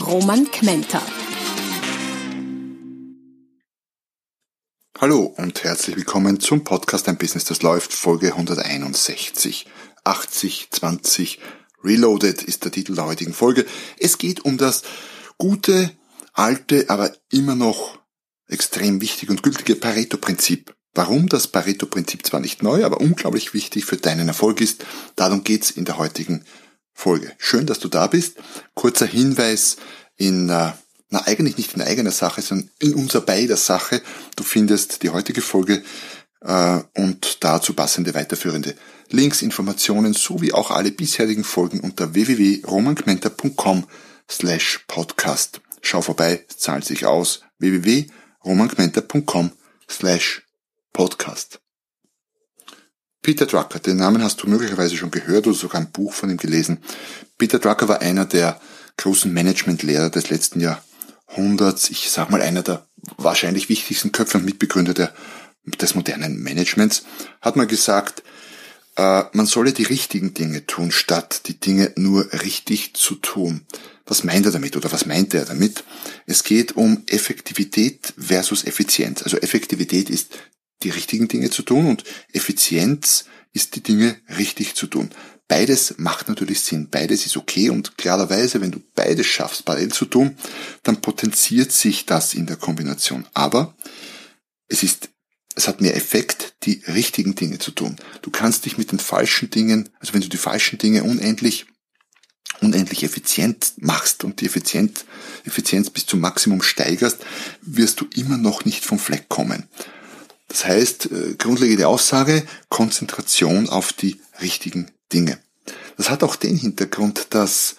Roman Kmenter. Hallo und herzlich willkommen zum Podcast Ein Business, das läuft, Folge 161. 80, 20, Reloaded ist der Titel der heutigen Folge. Es geht um das gute, alte, aber immer noch extrem wichtig und gültige Pareto-Prinzip. Warum das Pareto-Prinzip zwar nicht neu, aber unglaublich wichtig für deinen Erfolg ist, darum geht's in der heutigen Folge. Schön, dass du da bist. Kurzer Hinweis in, äh, na eigentlich nicht in eigener Sache, sondern in unser beider Sache. Du findest die heutige Folge äh, und dazu passende weiterführende Links, Informationen sowie auch alle bisherigen Folgen unter www.romankmenta.com slash podcast. Schau vorbei, es zahlt sich aus. www.romankmenta.com slash podcast. Peter Drucker, den Namen hast du möglicherweise schon gehört oder sogar ein Buch von ihm gelesen. Peter Drucker war einer der großen Managementlehrer des letzten Jahrhunderts. Ich sag mal einer der wahrscheinlich wichtigsten Köpfe und Mitbegründer der, des modernen Managements. Hat mal gesagt, äh, man solle die richtigen Dinge tun, statt die Dinge nur richtig zu tun. Was meint er damit oder was meint er damit? Es geht um Effektivität versus Effizienz. Also Effektivität ist die richtigen Dinge zu tun und Effizienz ist die Dinge richtig zu tun. Beides macht natürlich Sinn, beides ist okay und klarerweise, wenn du beides schaffst, parallel zu tun, dann potenziert sich das in der Kombination. Aber es ist, es hat mehr Effekt, die richtigen Dinge zu tun. Du kannst dich mit den falschen Dingen, also wenn du die falschen Dinge unendlich unendlich effizient machst und die Effizienz, Effizienz bis zum Maximum steigerst, wirst du immer noch nicht vom Fleck kommen. Das heißt, äh, grundlegende Aussage, Konzentration auf die richtigen Dinge. Das hat auch den Hintergrund, dass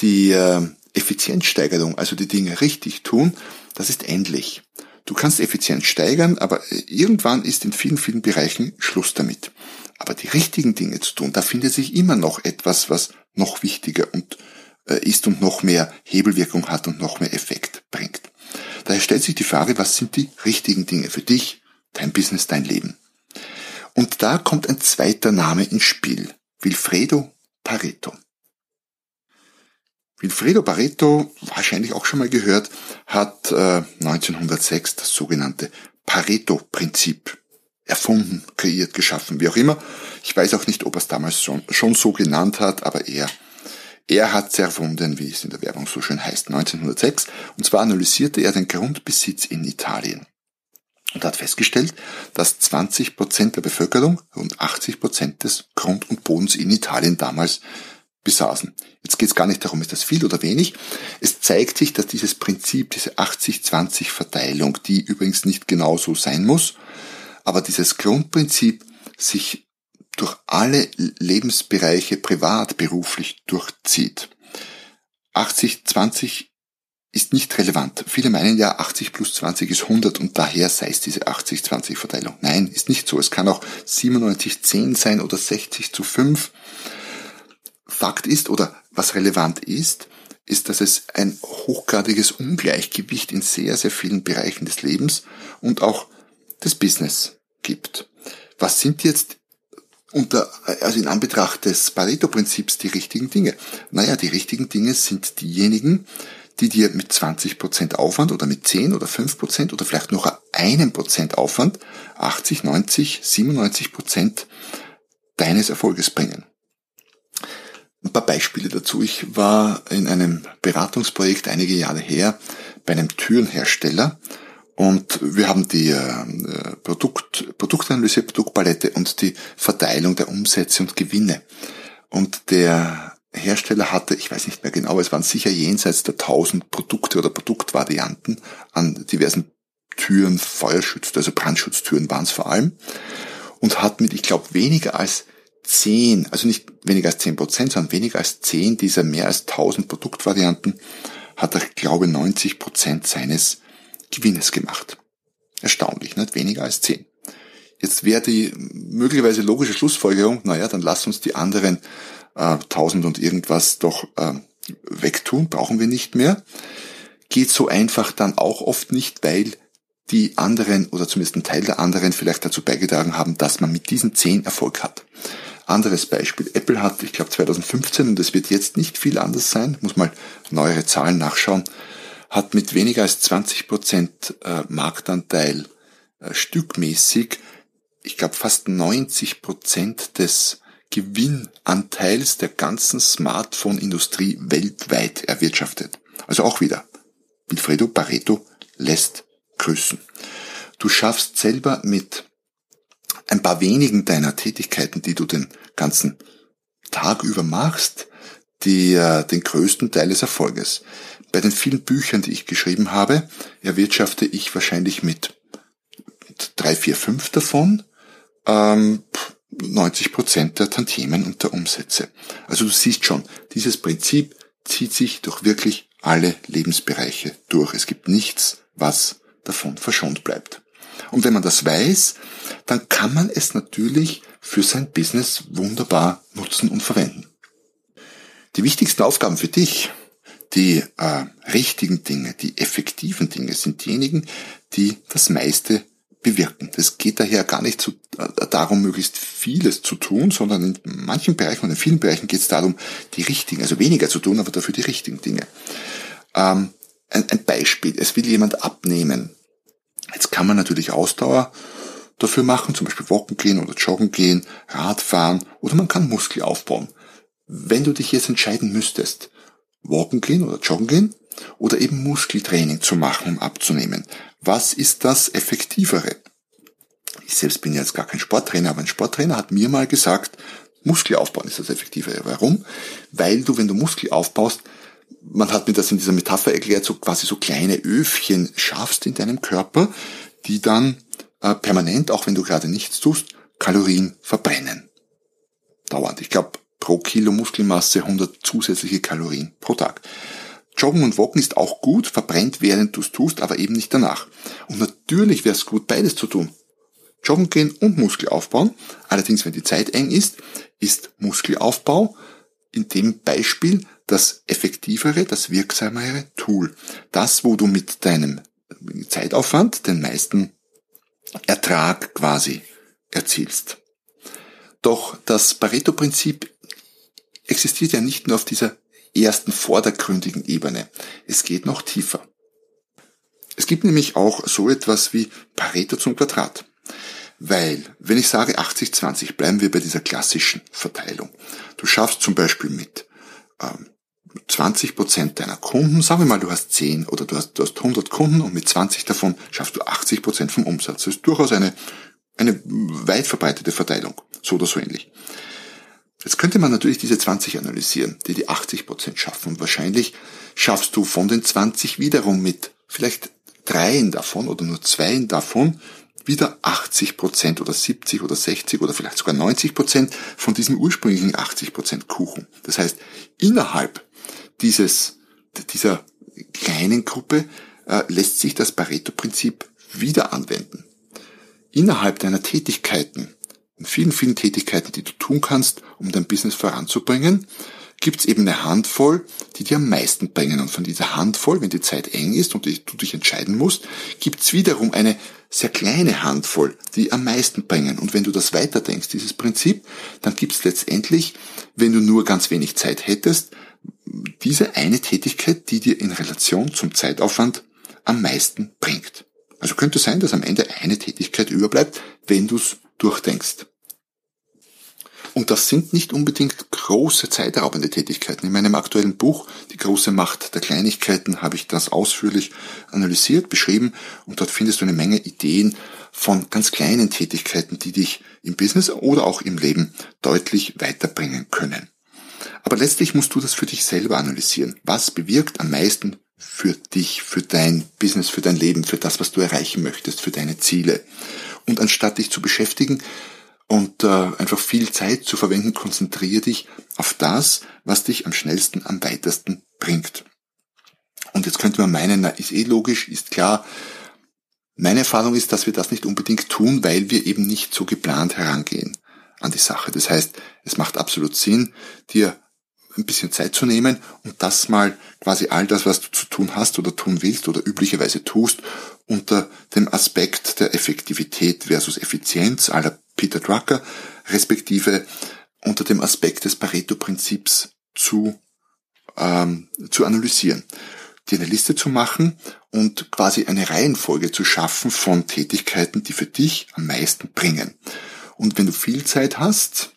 die äh, Effizienzsteigerung, also die Dinge richtig tun, das ist endlich. Du kannst Effizienz steigern, aber äh, irgendwann ist in vielen, vielen Bereichen Schluss damit. Aber die richtigen Dinge zu tun, da findet sich immer noch etwas, was noch wichtiger und ist und noch mehr Hebelwirkung hat und noch mehr Effekt bringt. Daher stellt sich die Frage, was sind die richtigen Dinge für dich, dein Business, dein Leben? Und da kommt ein zweiter Name ins Spiel, Wilfredo Pareto. Wilfredo Pareto, wahrscheinlich auch schon mal gehört, hat äh, 1906 das sogenannte Pareto-Prinzip erfunden, kreiert, geschaffen, wie auch immer. Ich weiß auch nicht, ob er es damals schon, schon so genannt hat, aber er, er hat es erfunden, wie es in der Werbung so schön heißt, 1906. Und zwar analysierte er den Grundbesitz in Italien und hat festgestellt, dass 20 Prozent der Bevölkerung rund 80 Prozent des Grund und Bodens in Italien damals besaßen. Jetzt geht es gar nicht darum, ist das viel oder wenig. Es zeigt sich, dass dieses Prinzip, diese 80-20 Verteilung, die übrigens nicht genau so sein muss, aber dieses Grundprinzip sich durch alle Lebensbereiche privat, beruflich durchzieht. 80-20 ist nicht relevant. Viele meinen ja, 80 plus 20 ist 100 und daher sei es diese 80-20 Verteilung. Nein, ist nicht so. Es kann auch 97-10 sein oder 60 zu 5. Fakt ist, oder was relevant ist, ist, dass es ein hochgradiges Ungleichgewicht in sehr, sehr vielen Bereichen des Lebens und auch des Business gibt. Was sind jetzt unter, also in Anbetracht des Pareto-Prinzips die richtigen Dinge? Naja, die richtigen Dinge sind diejenigen, die dir mit 20% Aufwand oder mit 10 oder 5% oder vielleicht noch einem Prozent Aufwand 80, 90, 97% deines Erfolges bringen. Ein paar Beispiele dazu. Ich war in einem Beratungsprojekt einige Jahre her bei einem Türenhersteller und wir haben die äh, Produkt, Produktanalyse, Produktpalette und die Verteilung der Umsätze und Gewinne. Und der Hersteller hatte, ich weiß nicht mehr genau, es waren sicher jenseits der 1000 Produkte oder Produktvarianten an diversen Türen, Feuerschutz, also Brandschutztüren waren es vor allem. Und hat mit, ich glaube, weniger als 10, also nicht weniger als 10 Prozent, sondern weniger als 10 dieser mehr als 1000 Produktvarianten hat er, glaube 90 Prozent seines Gewinnes gemacht. Erstaunlich, nicht weniger als 10. Jetzt wäre die möglicherweise logische Schlussfolgerung, naja, dann lass uns die anderen äh, 1000 und irgendwas doch äh, wegtun, brauchen wir nicht mehr. Geht so einfach dann auch oft nicht, weil die anderen oder zumindest ein Teil der anderen vielleicht dazu beigetragen haben, dass man mit diesen 10 Erfolg hat. Anderes Beispiel. Apple hat, ich glaube 2015, und es wird jetzt nicht viel anders sein, muss mal neuere Zahlen nachschauen, hat mit weniger als 20 Prozent äh, Marktanteil äh, stückmäßig, ich glaube fast 90 Prozent des Gewinnanteils der ganzen Smartphone-Industrie weltweit erwirtschaftet. Also auch wieder, Wilfredo Pareto lässt grüßen. Du schaffst selber mit ein paar wenigen deiner Tätigkeiten, die du den ganzen Tag über machst, die, äh, den größten Teil des Erfolges. Bei den vielen Büchern, die ich geschrieben habe, erwirtschafte ich wahrscheinlich mit drei, vier, fünf davon ähm, 90 Prozent der Tantiemen und der Umsätze. Also du siehst schon, dieses Prinzip zieht sich durch wirklich alle Lebensbereiche durch. Es gibt nichts, was davon verschont bleibt. Und wenn man das weiß, dann kann man es natürlich für sein Business wunderbar nutzen und verwenden. Die wichtigsten Aufgaben für dich, die äh, richtigen Dinge, die effektiven Dinge sind diejenigen, die das meiste bewirken. Es geht daher gar nicht zu, äh, darum, möglichst vieles zu tun, sondern in manchen Bereichen und in vielen Bereichen geht es darum, die richtigen, also weniger zu tun, aber dafür die richtigen Dinge. Ähm, ein, ein Beispiel, es will jemand abnehmen. Jetzt kann man natürlich Ausdauer dafür machen, zum Beispiel Walken gehen oder Joggen gehen, Radfahren oder man kann Muskel aufbauen. Wenn du dich jetzt entscheiden müsstest, Walken gehen oder Joggen gehen oder eben Muskeltraining zu machen, um abzunehmen, was ist das Effektivere? Ich selbst bin jetzt gar kein Sporttrainer, aber ein Sporttrainer hat mir mal gesagt, Muskel aufbauen ist das Effektivere. Warum? Weil du, wenn du Muskel aufbaust, man hat mir das in dieser Metapher erklärt, so quasi so kleine Öfchen schaffst in deinem Körper, die dann äh, permanent, auch wenn du gerade nichts tust, Kalorien verbrennen. Dauernd. Ich glaube, pro Kilo Muskelmasse 100 zusätzliche Kalorien pro Tag. Joggen und Walken ist auch gut, verbrennt während du es tust, aber eben nicht danach. Und natürlich wäre es gut, beides zu tun. Joggen gehen und Muskel aufbauen. Allerdings, wenn die Zeit eng ist, ist Muskelaufbau in dem Beispiel das effektivere, das wirksamere Tool. Das, wo du mit deinem Zeitaufwand den meisten Ertrag quasi erzielst. Doch das Pareto-Prinzip existiert ja nicht nur auf dieser ersten vordergründigen Ebene. Es geht noch tiefer. Es gibt nämlich auch so etwas wie Pareto zum Quadrat. Weil, wenn ich sage 80-20, bleiben wir bei dieser klassischen Verteilung. Du schaffst zum Beispiel mit ähm, 20 Prozent deiner Kunden, sagen wir mal, du hast 10 oder du hast, du hast 100 Kunden und mit 20 davon schaffst du 80 Prozent vom Umsatz. Das ist durchaus eine, eine weit verbreitete Verteilung. So oder so ähnlich. Jetzt könnte man natürlich diese 20 analysieren, die die 80 Prozent schaffen. Und wahrscheinlich schaffst du von den 20 wiederum mit vielleicht dreien davon oder nur zweien davon wieder 80 Prozent oder 70 oder 60 oder vielleicht sogar 90 Prozent von diesem ursprünglichen 80 Prozent Kuchen. Das heißt, innerhalb dieses, dieser kleinen Gruppe äh, lässt sich das Pareto-Prinzip wieder anwenden. Innerhalb deiner Tätigkeiten, vielen, vielen Tätigkeiten, die du tun kannst, um dein Business voranzubringen, gibt es eben eine Handvoll, die dir am meisten bringen. Und von dieser Handvoll, wenn die Zeit eng ist und du dich entscheiden musst, gibt es wiederum eine sehr kleine Handvoll, die am meisten bringen. Und wenn du das weiterdenkst, dieses Prinzip, dann gibt es letztendlich, wenn du nur ganz wenig Zeit hättest, diese eine Tätigkeit, die dir in Relation zum Zeitaufwand am meisten bringt. Also könnte sein, dass am Ende eine Tätigkeit überbleibt, wenn du es durchdenkst. Und das sind nicht unbedingt große zeitraubende Tätigkeiten. In meinem aktuellen Buch Die große Macht der Kleinigkeiten habe ich das ausführlich analysiert, beschrieben und dort findest du eine Menge Ideen von ganz kleinen Tätigkeiten, die dich im Business oder auch im Leben deutlich weiterbringen können. Aber letztlich musst du das für dich selber analysieren. Was bewirkt am meisten für dich, für dein Business, für dein Leben, für das, was du erreichen möchtest, für deine Ziele? Und anstatt dich zu beschäftigen und äh, einfach viel Zeit zu verwenden, konzentriere dich auf das, was dich am schnellsten, am weitesten bringt. Und jetzt könnte man meinen, na, ist eh logisch, ist klar. Meine Erfahrung ist, dass wir das nicht unbedingt tun, weil wir eben nicht so geplant herangehen an die Sache. Das heißt, es macht absolut Sinn, dir ein bisschen Zeit zu nehmen und das mal quasi all das, was du zu tun hast oder tun willst oder üblicherweise tust, unter dem Aspekt der Effektivität versus Effizienz aller Peter Drucker, respektive unter dem Aspekt des Pareto-Prinzips zu, ähm, zu analysieren. Dir eine Liste zu machen und quasi eine Reihenfolge zu schaffen von Tätigkeiten, die für dich am meisten bringen. Und wenn du viel Zeit hast,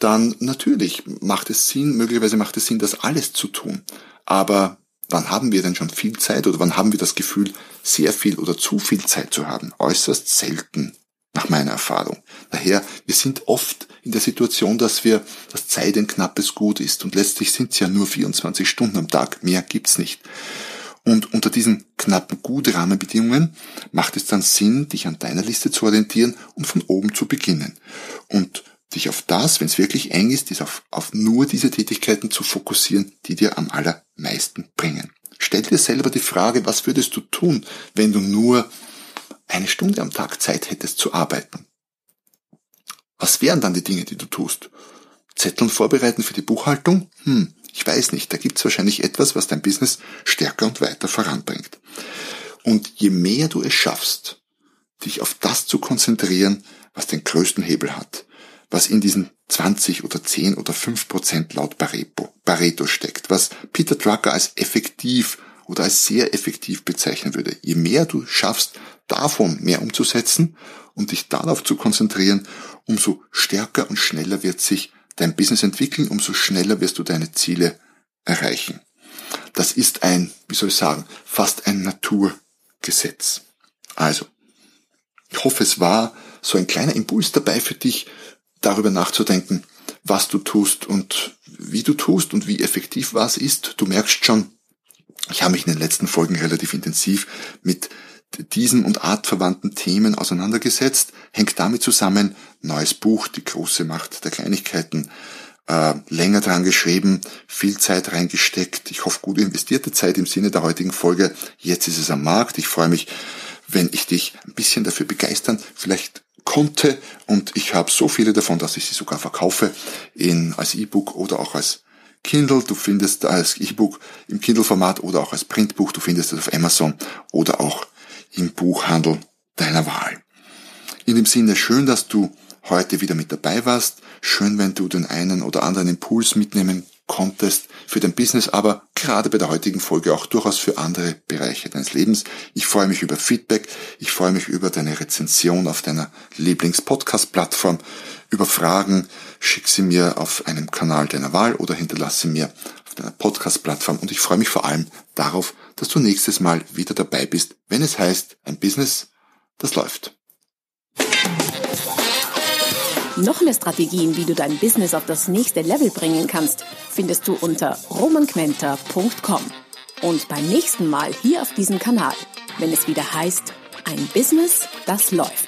dann natürlich macht es Sinn, möglicherweise macht es Sinn, das alles zu tun. Aber wann haben wir denn schon viel Zeit oder wann haben wir das Gefühl, sehr viel oder zu viel Zeit zu haben? Äußerst selten, nach meiner Erfahrung. Daher, wir sind oft in der Situation, dass wir, dass Zeit ein knappes Gut ist und letztlich sind es ja nur 24 Stunden am Tag, mehr gibt's nicht. Und unter diesen knappen Gut-Rahmenbedingungen macht es dann Sinn, dich an deiner Liste zu orientieren und von oben zu beginnen. Und dich auf das, wenn es wirklich eng ist, ist auf, auf nur diese Tätigkeiten zu fokussieren, die dir am allermeisten bringen. Stell dir selber die Frage, was würdest du tun, wenn du nur eine Stunde am Tag Zeit hättest zu arbeiten? Was wären dann die Dinge, die du tust? Zetteln vorbereiten für die Buchhaltung? Hm, ich weiß nicht. Da gibt's wahrscheinlich etwas, was dein Business stärker und weiter voranbringt. Und je mehr du es schaffst, dich auf das zu konzentrieren, was den größten Hebel hat, was in diesen 20 oder 10 oder 5 Prozent laut Pareto, Pareto steckt, was Peter Drucker als effektiv oder als sehr effektiv bezeichnen würde. Je mehr du schaffst, davon mehr umzusetzen und dich darauf zu konzentrieren, umso stärker und schneller wird sich dein Business entwickeln, umso schneller wirst du deine Ziele erreichen. Das ist ein, wie soll ich sagen, fast ein Naturgesetz. Also, ich hoffe, es war so ein kleiner Impuls dabei für dich, darüber nachzudenken, was du tust und wie du tust und wie effektiv was ist. Du merkst schon, ich habe mich in den letzten Folgen relativ intensiv mit diesen und artverwandten Themen auseinandergesetzt, hängt damit zusammen, neues Buch, die große Macht der Kleinigkeiten, äh, länger dran geschrieben, viel Zeit reingesteckt, ich hoffe gut investierte Zeit im Sinne der heutigen Folge, jetzt ist es am Markt, ich freue mich, wenn ich dich ein bisschen dafür begeistern, vielleicht konnte und ich habe so viele davon, dass ich sie sogar verkaufe in, als E-Book oder auch als Kindle. Du findest als E-Book im Kindle-Format oder auch als Printbuch. Du findest es auf Amazon oder auch im Buchhandel deiner Wahl. In dem Sinne schön, dass du heute wieder mit dabei warst. Schön, wenn du den einen oder anderen Impuls mitnehmen konntest für dein Business, aber gerade bei der heutigen Folge auch durchaus für andere Bereiche deines Lebens. Ich freue mich über Feedback, ich freue mich über deine Rezension auf deiner Lieblings-Podcast-Plattform, über Fragen, schick sie mir auf einem Kanal deiner Wahl oder hinterlasse mir deiner Podcast-Plattform und ich freue mich vor allem darauf, dass du nächstes Mal wieder dabei bist, wenn es heißt, ein Business, das läuft. Noch mehr Strategien, wie du dein Business auf das nächste Level bringen kannst, findest du unter romanquenter.com. Und beim nächsten Mal hier auf diesem Kanal, wenn es wieder heißt, ein Business, das läuft.